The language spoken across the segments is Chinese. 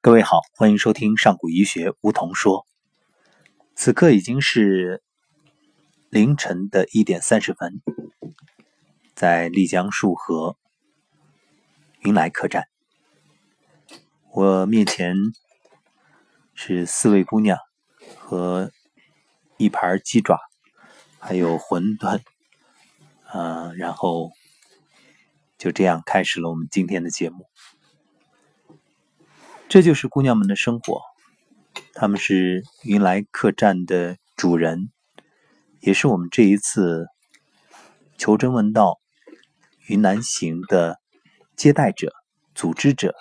各位好，欢迎收听上古医学梧桐说。此刻已经是凌晨的一点三十分，在丽江束河云来客栈，我面前是四位姑娘和一盘鸡爪，还有馄饨，嗯，然后就这样开始了我们今天的节目。这就是姑娘们的生活，他们是云来客栈的主人，也是我们这一次求真问道云南行的接待者、组织者。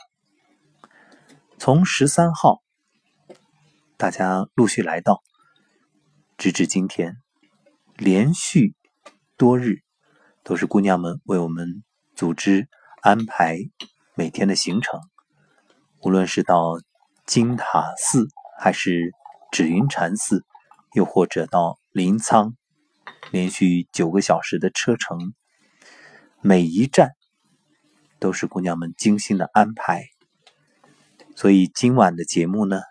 从十三号，大家陆续来到，直至今天，连续多日都是姑娘们为我们组织安排每天的行程。无论是到金塔寺，还是紫云禅寺，又或者到临沧，连续九个小时的车程，每一站都是姑娘们精心的安排。所以今晚的节目呢，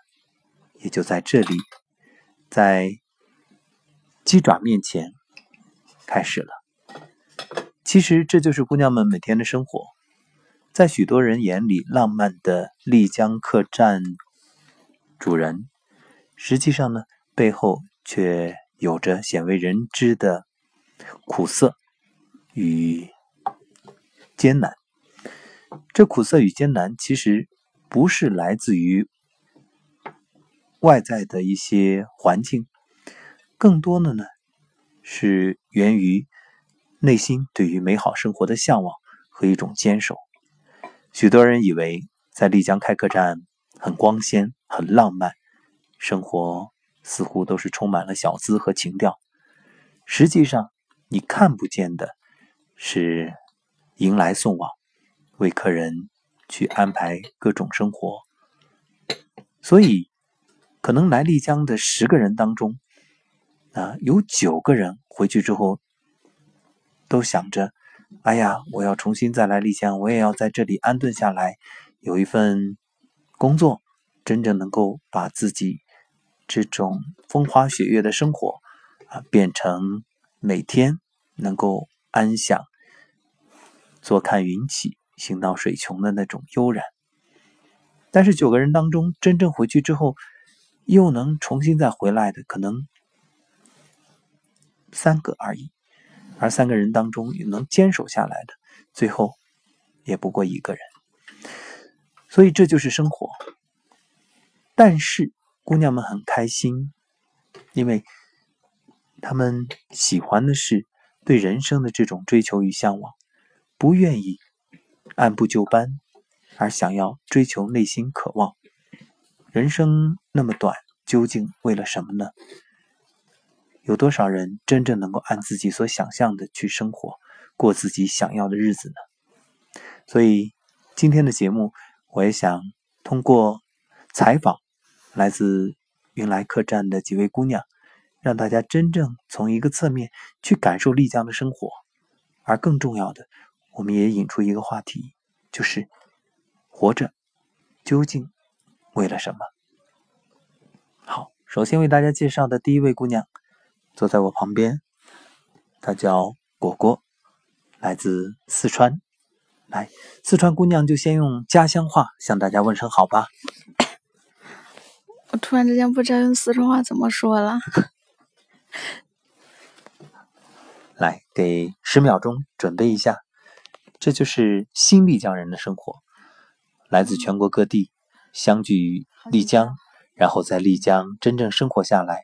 也就在这里，在鸡爪面前开始了。其实这就是姑娘们每天的生活。在许多人眼里，浪漫的丽江客栈主人，实际上呢，背后却有着鲜为人知的苦涩与艰难。这苦涩与艰难，其实不是来自于外在的一些环境，更多的呢，是源于内心对于美好生活的向往和一种坚守。许多人以为在丽江开客栈很光鲜、很浪漫，生活似乎都是充满了小资和情调。实际上，你看不见的是迎来送往，为客人去安排各种生活。所以，可能来丽江的十个人当中，啊，有九个人回去之后都想着。哎呀，我要重新再来丽江，我也要在这里安顿下来，有一份工作，真正能够把自己这种风花雪月的生活啊，变成每天能够安享坐看云起，行到水穷的那种悠然。但是九个人当中，真正回去之后又能重新再回来的，可能三个而已。而三个人当中，能坚守下来的，最后也不过一个人。所以这就是生活。但是姑娘们很开心，因为她们喜欢的是对人生的这种追求与向往，不愿意按部就班，而想要追求内心渴望。人生那么短，究竟为了什么呢？有多少人真正能够按自己所想象的去生活，过自己想要的日子呢？所以今天的节目，我也想通过采访来自云来客栈的几位姑娘，让大家真正从一个侧面去感受丽江的生活。而更重要的，我们也引出一个话题，就是活着究竟为了什么？好，首先为大家介绍的第一位姑娘。坐在我旁边，她叫果果，来自四川。来，四川姑娘就先用家乡话向大家问声好吧。我突然之间不知道用四川话怎么说了。来，给十秒钟准备一下。这就是新丽江人的生活，来自全国各地，相聚于丽江，然后在丽江真正生活下来，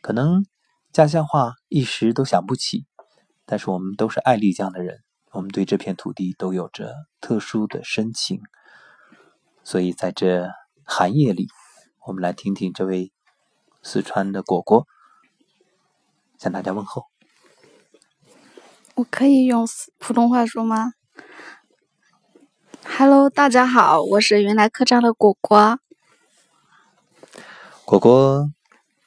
可能。家乡话一时都想不起，但是我们都是爱丽江的人，我们对这片土地都有着特殊的深情，所以在这寒夜里，我们来听听这位四川的果果向大家问候。我可以用普通话说吗？Hello，大家好，我是云来客栈的果果。果果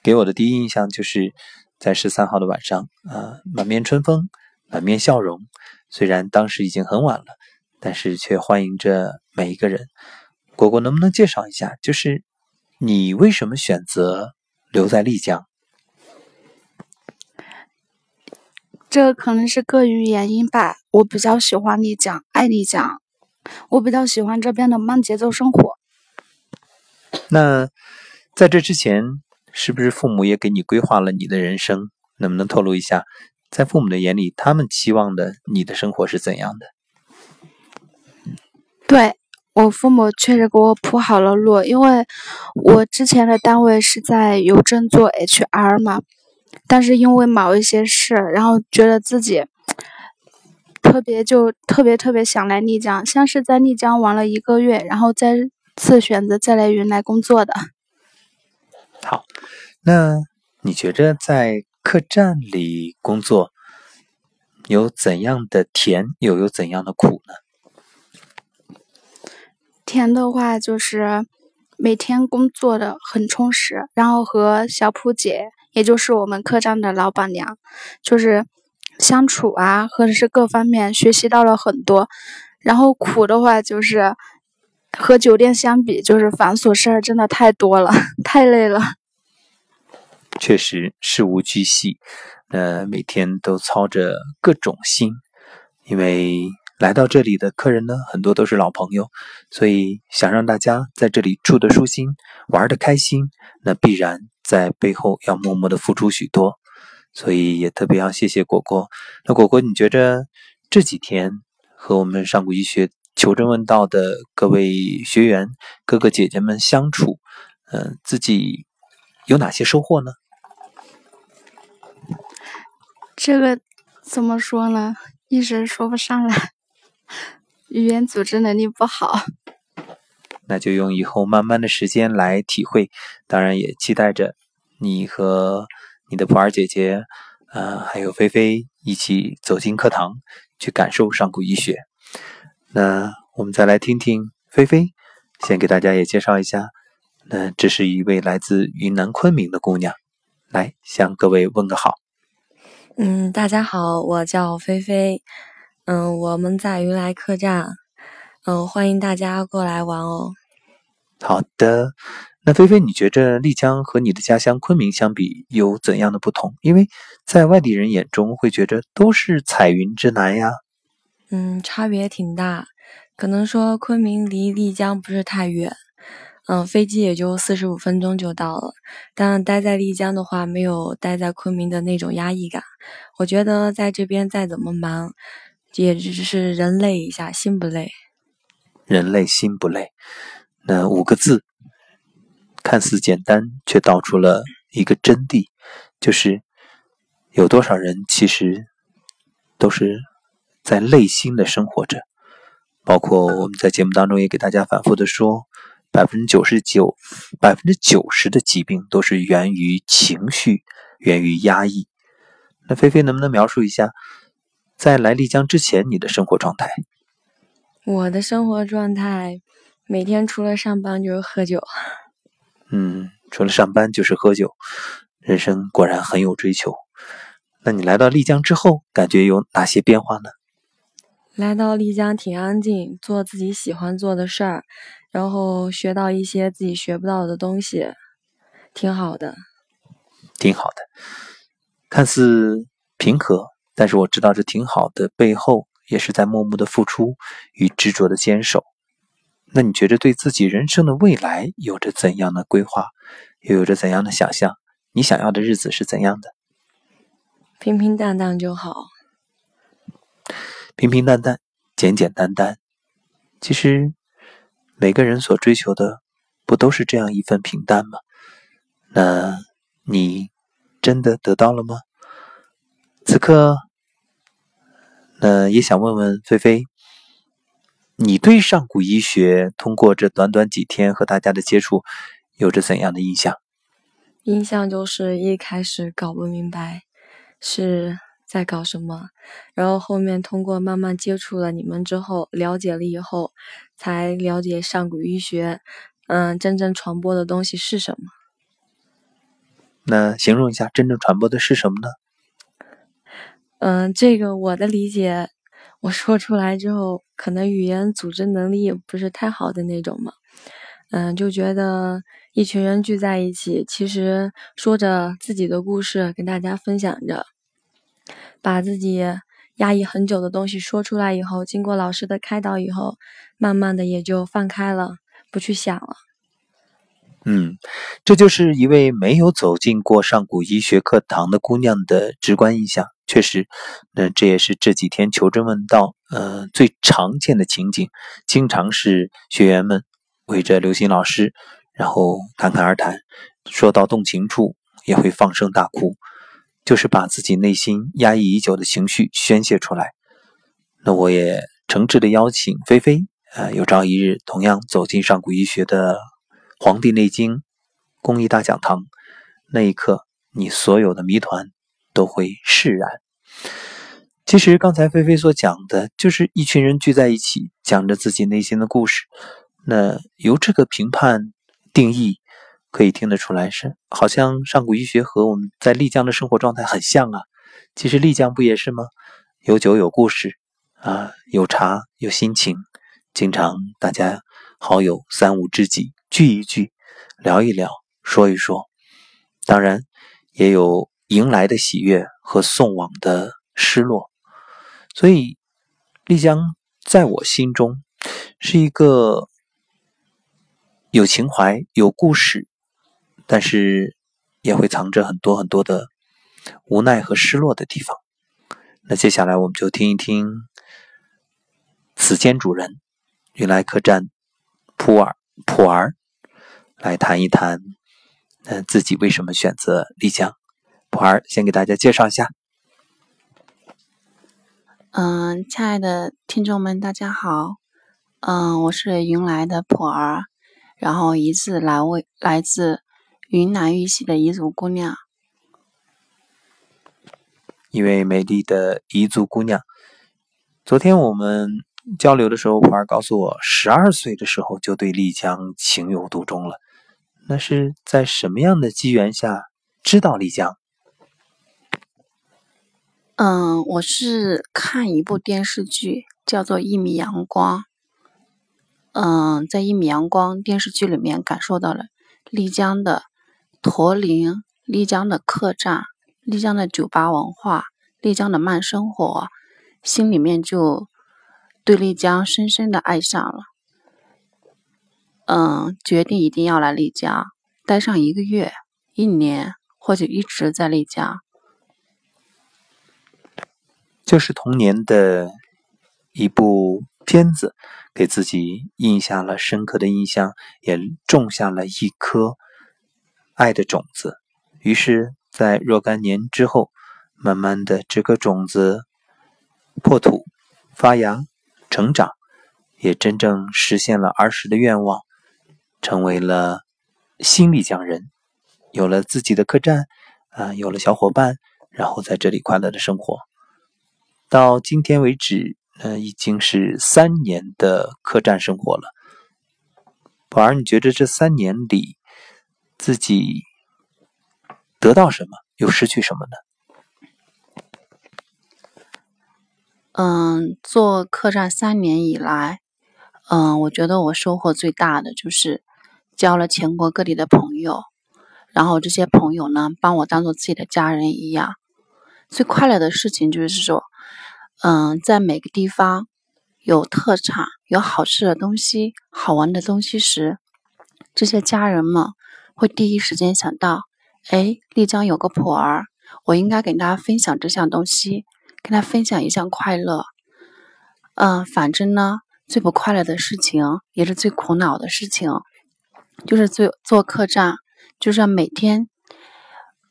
给我的第一印象就是。在十三号的晚上，啊，满面春风，满面笑容。虽然当时已经很晚了，但是却欢迎着每一个人果果能不能介绍一下，就是你为什么选择留在丽江？这可能是个人原因吧。我比较喜欢丽江，爱丽江，我比较喜欢这边的慢节奏生活。那在这之前，是不是父母也给你规划了你的人生？能不能透露一下，在父母的眼里，他们期望的你的生活是怎样的？对我父母确实给我铺好了路，因为我之前的单位是在邮政做 HR 嘛。但是因为某一些事，然后觉得自己特别就特别特别想来丽江，像是在丽江玩了一个月，然后再次选择再来云南工作的。好，那你觉着在客栈里工作有怎样的甜，又有怎样的苦呢？甜的话就是每天工作的很充实，然后和小普姐。也就是我们客栈的老板娘，就是相处啊，或者是各方面学习到了很多。然后苦的话，就是和酒店相比，就是繁琐事儿真的太多了，太累了。确实事无巨细，呃，每天都操着各种心，因为来到这里的客人呢，很多都是老朋友，所以想让大家在这里住的舒心，玩的开心，那必然。在背后要默默的付出许多，所以也特别要谢谢果果。那果果，你觉着这几天和我们上古医学求真问道的各位学员、哥哥姐姐们相处，嗯，自己有哪些收获呢？这个怎么说呢？一时说不上来，语言组织能力不好。那就用以后慢慢的时间来体会，当然也期待着你和你的普洱姐姐，呃，还有菲菲一起走进课堂，去感受上古医学。那我们再来听听菲菲，先给大家也介绍一下，那这是一位来自云南昆明的姑娘，来向各位问个好。嗯，大家好，我叫菲菲，嗯，我们在云来客栈。嗯，欢迎大家过来玩哦。好的，那菲菲，你觉着丽江和你的家乡昆明相比有怎样的不同？因为在外地人眼中会觉着都是彩云之南呀。嗯，差别挺大。可能说昆明离丽江不是太远，嗯，飞机也就四十五分钟就到了。但待在丽江的话，没有待在昆明的那种压抑感。我觉得在这边再怎么忙，也只是人累一下，心不累。人累心不累，那五个字看似简单，却道出了一个真谛，就是有多少人其实都是在内心的生活着。包括我们在节目当中也给大家反复的说，百分之九十九、百分之九十的疾病都是源于情绪，源于压抑。那菲菲能不能描述一下，在来丽江之前你的生活状态？我的生活状态，每天除了上班就是喝酒。嗯，除了上班就是喝酒，人生果然很有追求。那你来到丽江之后，感觉有哪些变化呢？来到丽江挺安静，做自己喜欢做的事儿，然后学到一些自己学不到的东西，挺好的。挺好的，看似平和，但是我知道这挺好的背后。也是在默默的付出与执着的坚守。那你觉得对自己人生的未来有着怎样的规划，又有着怎样的想象？你想要的日子是怎样的？平平淡淡就好。平平淡淡，简简单单。其实每个人所追求的，不都是这样一份平淡吗？那你真的得到了吗？此刻。那，也想问问菲菲，你对上古医学通过这短短几天和大家的接触，有着怎样的印象？印象就是一开始搞不明白是在搞什么，然后后面通过慢慢接触了你们之后，了解了以后，才了解上古医学，嗯，真正传播的东西是什么？那形容一下真正传播的是什么呢？嗯，这个我的理解，我说出来之后，可能语言组织能力也不是太好的那种嘛。嗯，就觉得一群人聚在一起，其实说着自己的故事，跟大家分享着，把自己压抑很久的东西说出来以后，经过老师的开导以后，慢慢的也就放开了，不去想了。嗯，这就是一位没有走进过上古医学课堂的姑娘的直观印象。确实，那这也是这几天求真问道，呃，最常见的情景，经常是学员们围着刘星老师，然后侃侃而谈，说到动情处也会放声大哭，就是把自己内心压抑已久的情绪宣泄出来。那我也诚挚的邀请菲菲，呃，有朝一日同样走进上古医学的。《黄帝内经》公益大讲堂，那一刻，你所有的谜团都会释然。其实，刚才菲菲所讲的，就是一群人聚在一起，讲着自己内心的故事。那由这个评判定义，可以听得出来，是好像上古医学和我们在丽江的生活状态很像啊。其实丽江不也是吗？有酒有故事啊，有茶有心情，经常大家好友三五知己。聚一聚，聊一聊，说一说，当然也有迎来的喜悦和送往的失落。所以，丽江在我心中是一个有情怀、有故事，但是也会藏着很多很多的无奈和失落的地方。那接下来我们就听一听此间主人云来客栈普洱普儿。来谈一谈，嗯，自己为什么选择丽江？普儿先给大家介绍一下。嗯，亲爱的听众们，大家好。嗯，我是云来的普儿，然后一字来为来自云南玉溪的彝族姑娘，一位美丽的彝族姑娘。昨天我们交流的时候，普儿告诉我，十二岁的时候就对丽江情有独钟了。那是在什么样的机缘下知道丽江？嗯，我是看一部电视剧，叫做《一米阳光》。嗯，在《一米阳光》电视剧里面感受到了丽江的驼铃、丽江的客栈、丽江的酒吧文化、丽江的慢生活，心里面就对丽江深深的爱上了。嗯，决定一定要来丽江待上一个月、一年，或者一直在丽江。就是童年的一部片子，给自己印下了深刻的印象，也种下了一颗爱的种子。于是，在若干年之后，慢慢的这颗种子破土、发芽、成长，也真正实现了儿时的愿望。成为了新丽江人，有了自己的客栈，啊，有了小伙伴，然后在这里快乐的生活。到今天为止，呃，已经是三年的客栈生活了。宝儿，你觉得这三年里自己得到什么，又失去什么呢？嗯，做客栈三年以来，嗯，我觉得我收获最大的就是。交了全国各地的朋友，然后这些朋友呢，把我当做自己的家人一样。最快乐的事情就是说，嗯，在每个地方有特产、有好吃的东西、好玩的东西时，这些家人们会第一时间想到：哎，丽江有个普洱，我应该给大家分享这项东西，跟他分享一项快乐。嗯，反正呢，最不快乐的事情，也是最苦恼的事情。就是做做客栈，就是每天，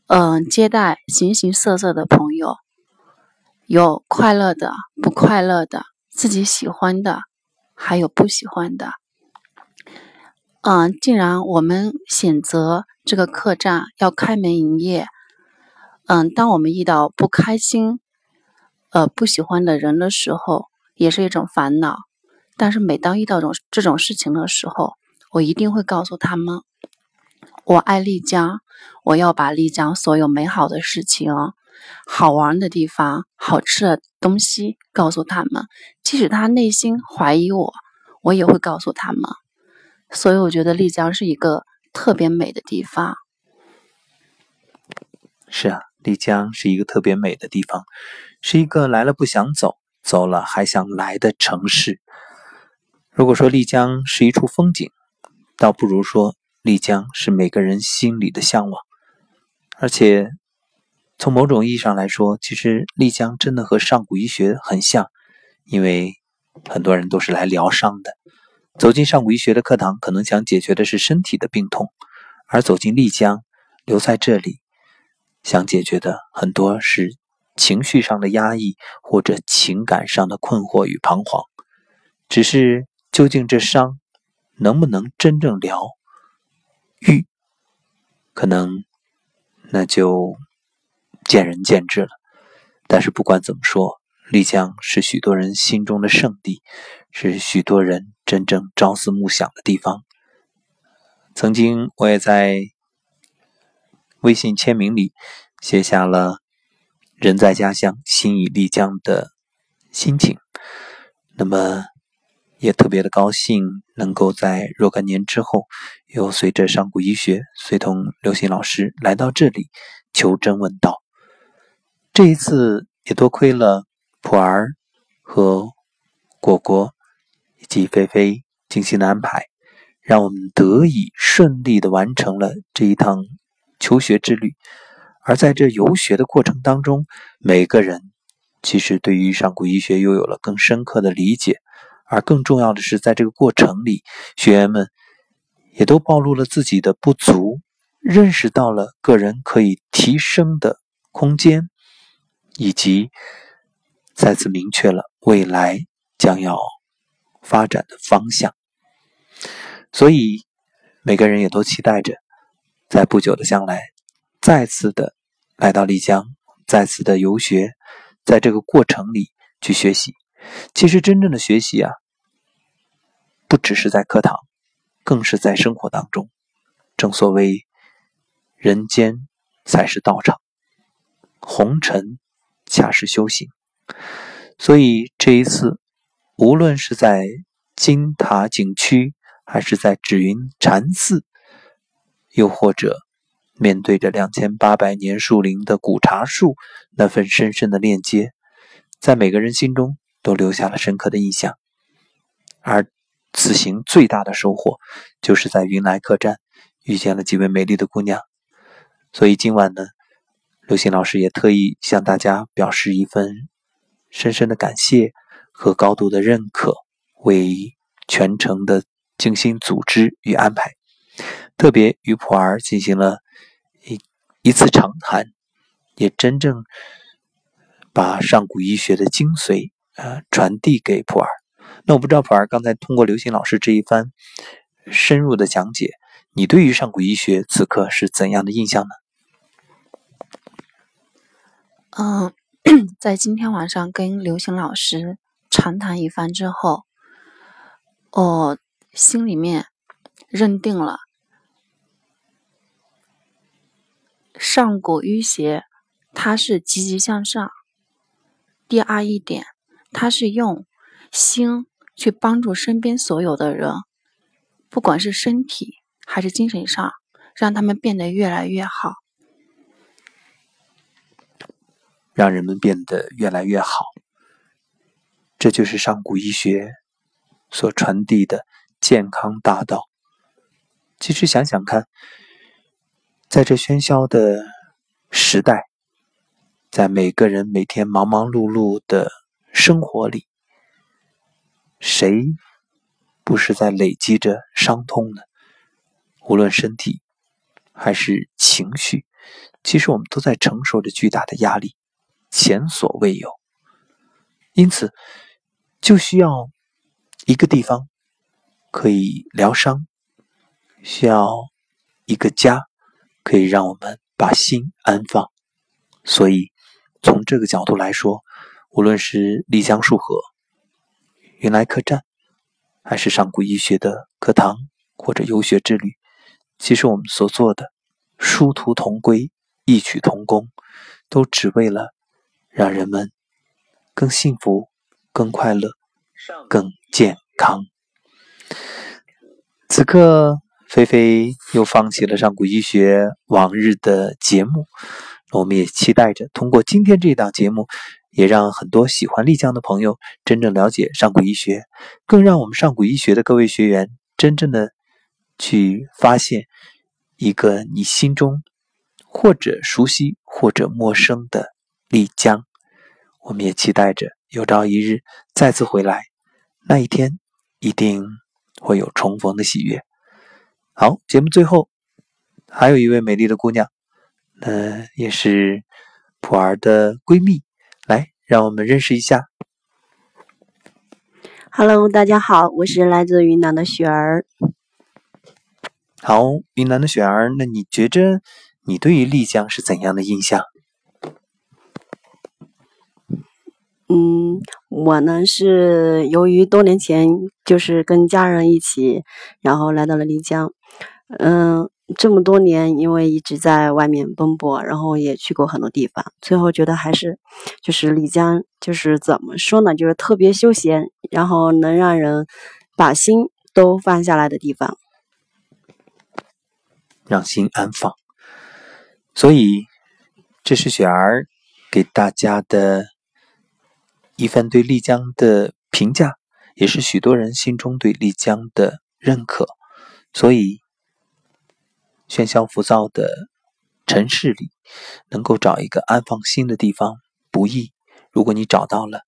嗯，接待形形色色的朋友，有快乐的，不快乐的，自己喜欢的，还有不喜欢的。嗯，既然我们选择这个客栈要开门营业，嗯，当我们遇到不开心、呃不喜欢的人的时候，也是一种烦恼。但是每当遇到这种这种事情的时候，我一定会告诉他们，我爱丽江，我要把丽江所有美好的事情、好玩的地方、好吃的东西告诉他们。即使他内心怀疑我，我也会告诉他们。所以我觉得丽江是一个特别美的地方。是啊，丽江是一个特别美的地方，是一个来了不想走，走了还想来的城市。如果说丽江是一处风景，倒不如说丽江是每个人心里的向往。而且，从某种意义上来说，其实丽江真的和上古医学很像，因为很多人都是来疗伤的。走进上古医学的课堂，可能想解决的是身体的病痛；而走进丽江，留在这里。想解决的很多是情绪上的压抑，或者情感上的困惑与彷徨。只是究竟这伤能不能真正疗愈，可能那就见仁见智了。但是不管怎么说，丽江是许多人心中的圣地，是许多人真正朝思暮想的地方。曾经我也在。微信签名里写下了“人在家乡，心已丽江”的心情。那么，也特别的高兴，能够在若干年之后，又随着上古医学，随同刘鑫老师来到这里求真问道。这一次也多亏了普儿和果果及菲菲精心的安排，让我们得以顺利的完成了这一趟。求学之旅，而在这游学的过程当中，每个人其实对于上古医学又有了更深刻的理解，而更重要的是，在这个过程里，学员们也都暴露了自己的不足，认识到了个人可以提升的空间，以及再次明确了未来将要发展的方向。所以，每个人也都期待着。在不久的将来，再次的来到丽江，再次的游学，在这个过程里去学习。其实真正的学习啊，不只是在课堂，更是在生活当中。正所谓，人间才是道场，红尘恰是修行。所以这一次，无论是在金塔景区，还是在紫云禅寺。又或者，面对着两千八百年树龄的古茶树，那份深深的链接，在每个人心中都留下了深刻的印象。而此行最大的收获，就是在云来客栈遇见了几位美丽的姑娘。所以今晚呢，刘星老师也特意向大家表示一份深深的感谢和高度的认可，为全程的精心组织与安排。特别与普儿进行了一一次长谈，也真正把上古医学的精髓呃传递给普儿。那我不知道普儿刚才通过刘星老师这一番深入的讲解，你对于上古医学此刻是怎样的印象呢？嗯，在今天晚上跟刘星老师长谈一番之后，我心里面认定了。上古医学，它是积极向上。第二一点，它是用心去帮助身边所有的人，不管是身体还是精神上，让他们变得越来越好，让人们变得越来越好。这就是上古医学所传递的健康大道。其实想想看。在这喧嚣的时代，在每个人每天忙忙碌碌的生活里，谁不是在累积着伤痛呢？无论身体还是情绪，其实我们都在承受着巨大的压力，前所未有。因此，就需要一个地方可以疗伤，需要一个家。可以让我们把心安放，所以从这个角度来说，无论是丽江束河、云来客栈，还是上古医学的课堂或者游学之旅，其实我们所做的殊途同归、异曲同工，都只为了让人们更幸福、更快乐、更健康。此刻，菲菲又放起了上古医学往日的节目。我们也期待着通过今天这档节目，也让很多喜欢丽江的朋友真正了解上古医学，更让我们上古医学的各位学员真正的去发现一个你心中或者熟悉或者陌生的丽江。我们也期待着有朝一日再次回来，那一天一定会有重逢的喜悦。好，节目最后还有一位美丽的姑娘。呃，也是普儿的闺蜜，来，让我们认识一下。Hello，大家好，我是来自云南的雪儿。好，云南的雪儿，那你觉着你对于丽江是怎样的印象？嗯，我呢是由于多年前就是跟家人一起，然后来到了丽江，嗯。这么多年，因为一直在外面奔波，然后也去过很多地方，最后觉得还是，就是丽江，就是怎么说呢，就是特别休闲，然后能让人把心都放下来的地方，让心安放。所以，这是雪儿给大家的一份对丽江的评价，也是许多人心中对丽江的认可。所以。喧嚣浮躁的城市里，能够找一个安放心的地方不易。如果你找到了，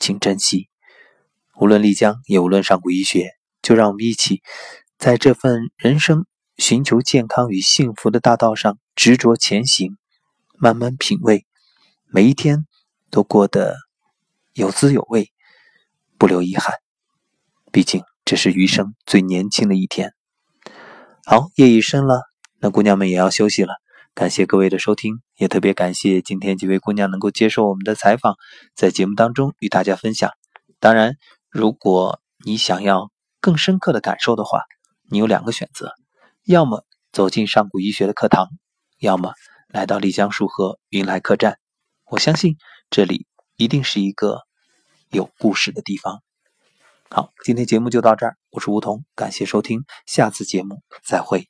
请珍惜。无论丽江，也无论上古医学，就让我们一起在这份人生寻求健康与幸福的大道上执着前行，慢慢品味，每一天都过得有滋有味，不留遗憾。毕竟这是余生最年轻的一天。好，夜已深了。那姑娘们也要休息了，感谢各位的收听，也特别感谢今天几位姑娘能够接受我们的采访，在节目当中与大家分享。当然，如果你想要更深刻的感受的话，你有两个选择：要么走进上古医学的课堂，要么来到丽江束河云来客栈。我相信这里一定是一个有故事的地方。好，今天节目就到这儿，我是梧桐，感谢收听，下次节目再会。